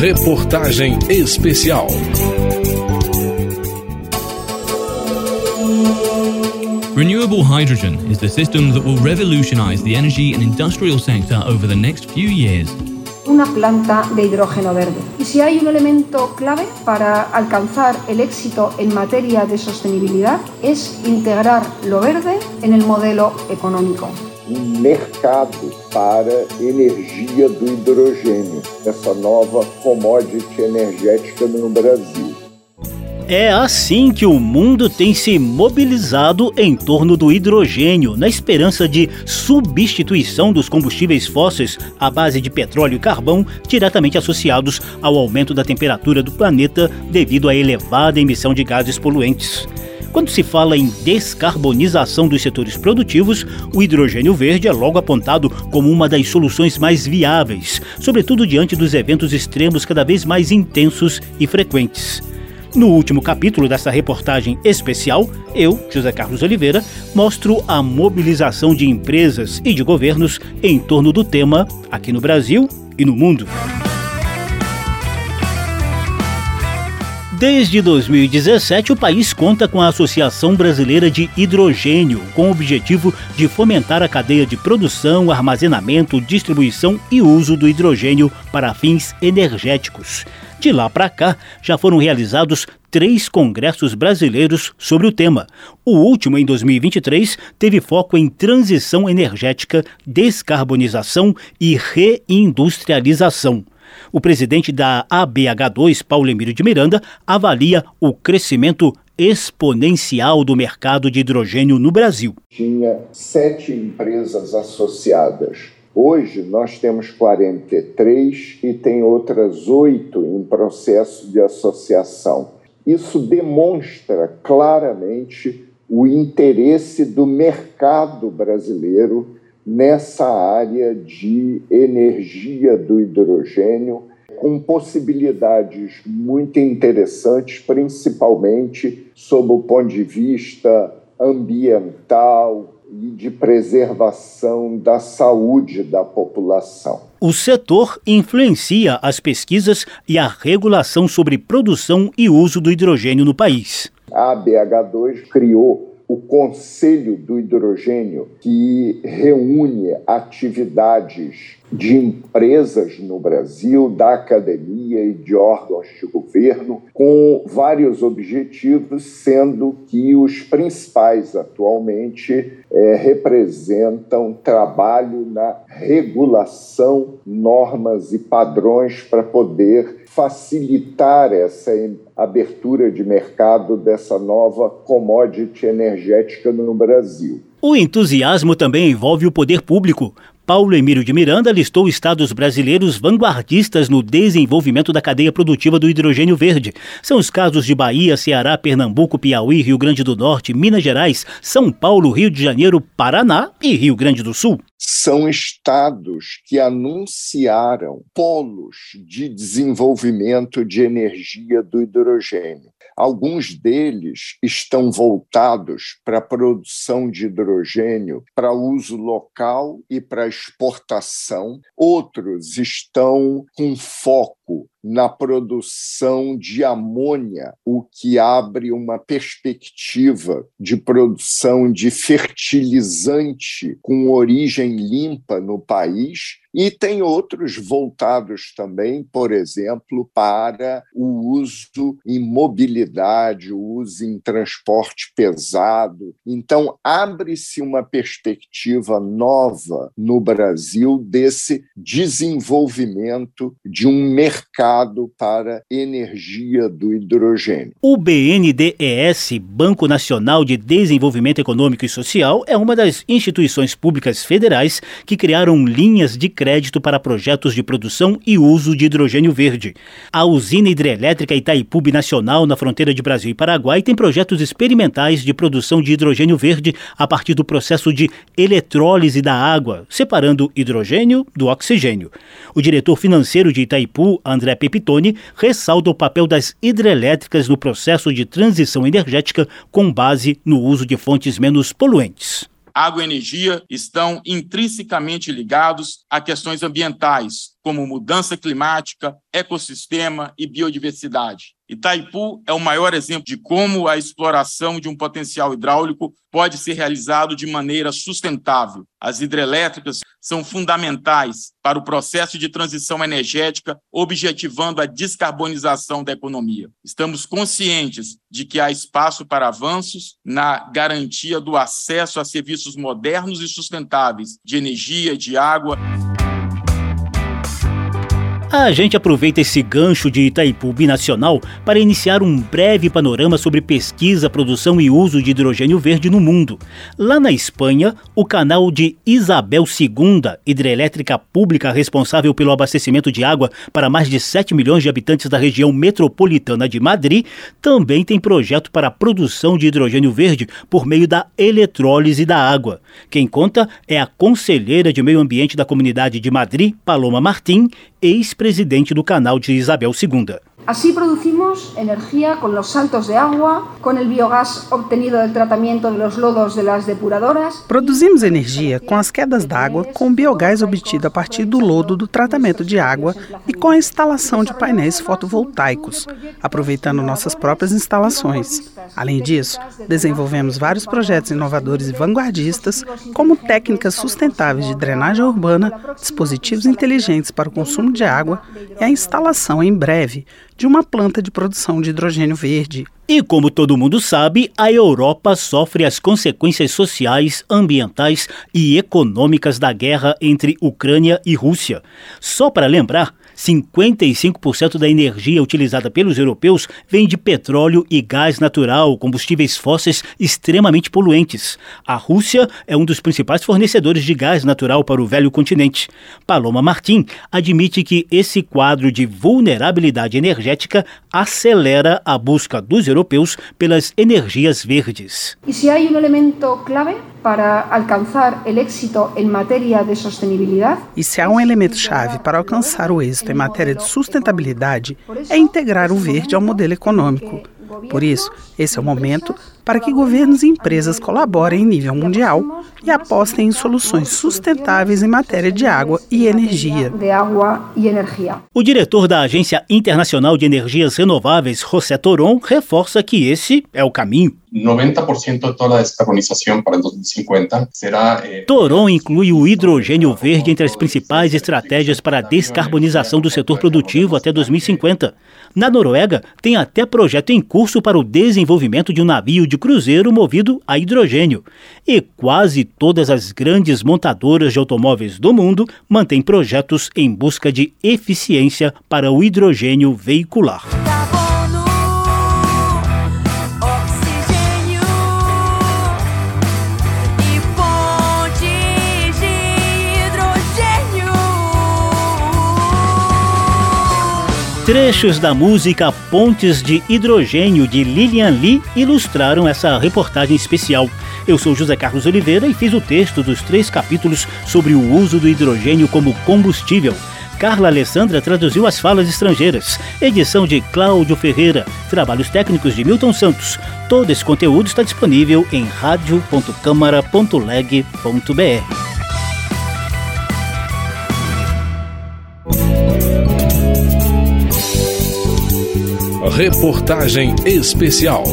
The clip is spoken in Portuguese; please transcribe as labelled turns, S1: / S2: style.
S1: Reportagem Especial.
S2: Renewable hydrogen is the system that will revolutionize the energy and industrial sector over the next few years.
S3: Una planta de hidrógeno verde. Y si hay un elemento clave para alcanzar el éxito en materia de sostenibilidad es integrar lo verde en el modelo económico.
S4: Um mercado para energia do hidrogênio, essa nova commodity energética no Brasil.
S5: É assim que o mundo tem se mobilizado em torno do hidrogênio, na esperança de substituição dos combustíveis fósseis à base de petróleo e carvão, diretamente associados ao aumento da temperatura do planeta devido à elevada emissão de gases poluentes. Quando se fala em descarbonização dos setores produtivos, o hidrogênio verde é logo apontado como uma das soluções mais viáveis, sobretudo diante dos eventos extremos cada vez mais intensos e frequentes. No último capítulo dessa reportagem especial, eu, José Carlos Oliveira, mostro a mobilização de empresas e de governos em torno do tema aqui no Brasil e no mundo. Desde 2017, o país conta com a Associação Brasileira de Hidrogênio, com o objetivo de fomentar a cadeia de produção, armazenamento, distribuição e uso do hidrogênio para fins energéticos. De lá para cá, já foram realizados três congressos brasileiros sobre o tema. O último, em 2023, teve foco em transição energética, descarbonização e reindustrialização. O presidente da ABH2, Paulo Emílio de Miranda, avalia o crescimento exponencial do mercado de hidrogênio no Brasil.
S4: Tinha sete empresas associadas. Hoje nós temos 43 e tem outras oito em processo de associação. Isso demonstra claramente o interesse do mercado brasileiro nessa área de energia do hidrogênio, com possibilidades muito interessantes, principalmente sob o ponto de vista ambiental e de preservação da saúde da população.
S5: O setor influencia as pesquisas e a regulação sobre produção e uso do hidrogênio no país.
S4: A BH2 criou o Conselho do Hidrogênio, que reúne atividades de empresas no Brasil, da academia e de órgãos de governo, com vários objetivos, sendo que os principais atualmente é, representam trabalho na regulação, normas e padrões para poder facilitar essa abertura de mercado dessa nova commodity energética no Brasil.
S5: O entusiasmo também envolve o poder público. Paulo Emílio de Miranda listou estados brasileiros vanguardistas no desenvolvimento da cadeia produtiva do hidrogênio verde. São os casos de Bahia, Ceará, Pernambuco, Piauí, Rio Grande do Norte, Minas Gerais, São Paulo, Rio de Janeiro, Paraná e Rio Grande do Sul.
S4: São estados que anunciaram polos de desenvolvimento de energia do hidrogênio. Alguns deles estão voltados para a produção de hidrogênio para uso local e para exportação, outros estão com foco na produção de amônia, o que abre uma perspectiva de produção de fertilizante com origem limpa no país. E tem outros voltados também, por exemplo, para o uso em mobilidade, o uso em transporte pesado. Então, abre-se uma perspectiva nova no Brasil desse desenvolvimento de um mercado mercado para energia do hidrogênio.
S5: O BNDES, Banco Nacional de Desenvolvimento Econômico e Social, é uma das instituições públicas federais que criaram linhas de crédito para projetos de produção e uso de hidrogênio verde. A usina hidrelétrica Itaipu Nacional, na fronteira de Brasil e Paraguai, tem projetos experimentais de produção de hidrogênio verde a partir do processo de eletrólise da água, separando hidrogênio do oxigênio. O diretor financeiro de Itaipu, André Pepitone, ressalta o papel das hidrelétricas no processo de transição energética com base no uso de fontes menos poluentes.
S6: Água e energia estão intrinsecamente ligados a questões ambientais, como mudança climática, ecossistema e biodiversidade. Itaipu é o maior exemplo de como a exploração de um potencial hidráulico pode ser realizado de maneira sustentável. As hidrelétricas são fundamentais para o processo de transição energética, objetivando a descarbonização da economia. Estamos conscientes de que há espaço para avanços na garantia do acesso a serviços modernos e sustentáveis de energia, de água.
S5: A gente aproveita esse gancho de Itaipu Binacional para iniciar um breve panorama sobre pesquisa, produção e uso de hidrogênio verde no mundo. Lá na Espanha, o canal de Isabel II, hidrelétrica pública responsável pelo abastecimento de água para mais de 7 milhões de habitantes da região metropolitana de Madrid, também tem projeto para a produção de hidrogênio verde por meio da eletrólise da água. Quem conta é a conselheira de meio ambiente da comunidade de Madrid, Paloma Martim, ex-presidente do canal de Isabel II.
S3: Así producimos energía con los saltos de agua, con el biogás obtenido del tratamiento de los lodos de las depuradoras.
S7: Produzimos energia com as quedas d'água, com o biogás obtido a partir do lodo do tratamento de água e com a instalação de painéis fotovoltaicos, aproveitando nossas próprias instalações. Além disso, desenvolvemos vários projetos inovadores e vanguardistas, como técnicas sustentáveis de drenagem urbana, dispositivos inteligentes para o consumo de água e a instalação em breve de uma planta de produção de hidrogênio verde.
S5: E como todo mundo sabe, a Europa sofre as consequências sociais, ambientais e econômicas da guerra entre Ucrânia e Rússia. Só para lembrar, 55% da energia utilizada pelos europeus vem de petróleo e gás natural, combustíveis fósseis extremamente poluentes. A Rússia é um dos principais fornecedores de gás natural para o velho continente. Paloma Martim admite que esse quadro de vulnerabilidade energética acelera a busca dos europeus pelas energias verdes.
S3: E se há um elemento clave para alcançar o êxito em matéria de sustentabilidade?
S7: E se há um elemento chave para alcançar o êxito em matéria de sustentabilidade é integrar o verde ao modelo econômico. Por isso, esse é o momento para que governos e empresas colaborem em nível mundial e apostem em soluções sustentáveis em matéria de água e energia.
S5: O diretor da Agência Internacional de Energias Renováveis, José Toron, reforça que esse é o caminho.
S8: 90% de toda a descarbonização para 2050 será. Eh...
S5: Toron inclui o hidrogênio verde entre as principais estratégias para a descarbonização do setor produtivo até 2050. Na Noruega, tem até projeto em curso para o desenvolvimento de um navio de cruzeiro movido a hidrogênio. E quase todas as grandes montadoras de automóveis do mundo mantêm projetos em busca de eficiência para o hidrogênio veicular. Trechos da música Pontes de Hidrogênio de Lilian Lee ilustraram essa reportagem especial. Eu sou José Carlos Oliveira e fiz o texto dos três capítulos sobre o uso do hidrogênio como combustível. Carla Alessandra traduziu as falas estrangeiras. Edição de Cláudio Ferreira. Trabalhos técnicos de Milton Santos. Todo esse conteúdo está disponível em radio.câmara.leg.br.
S1: Reportagem especial.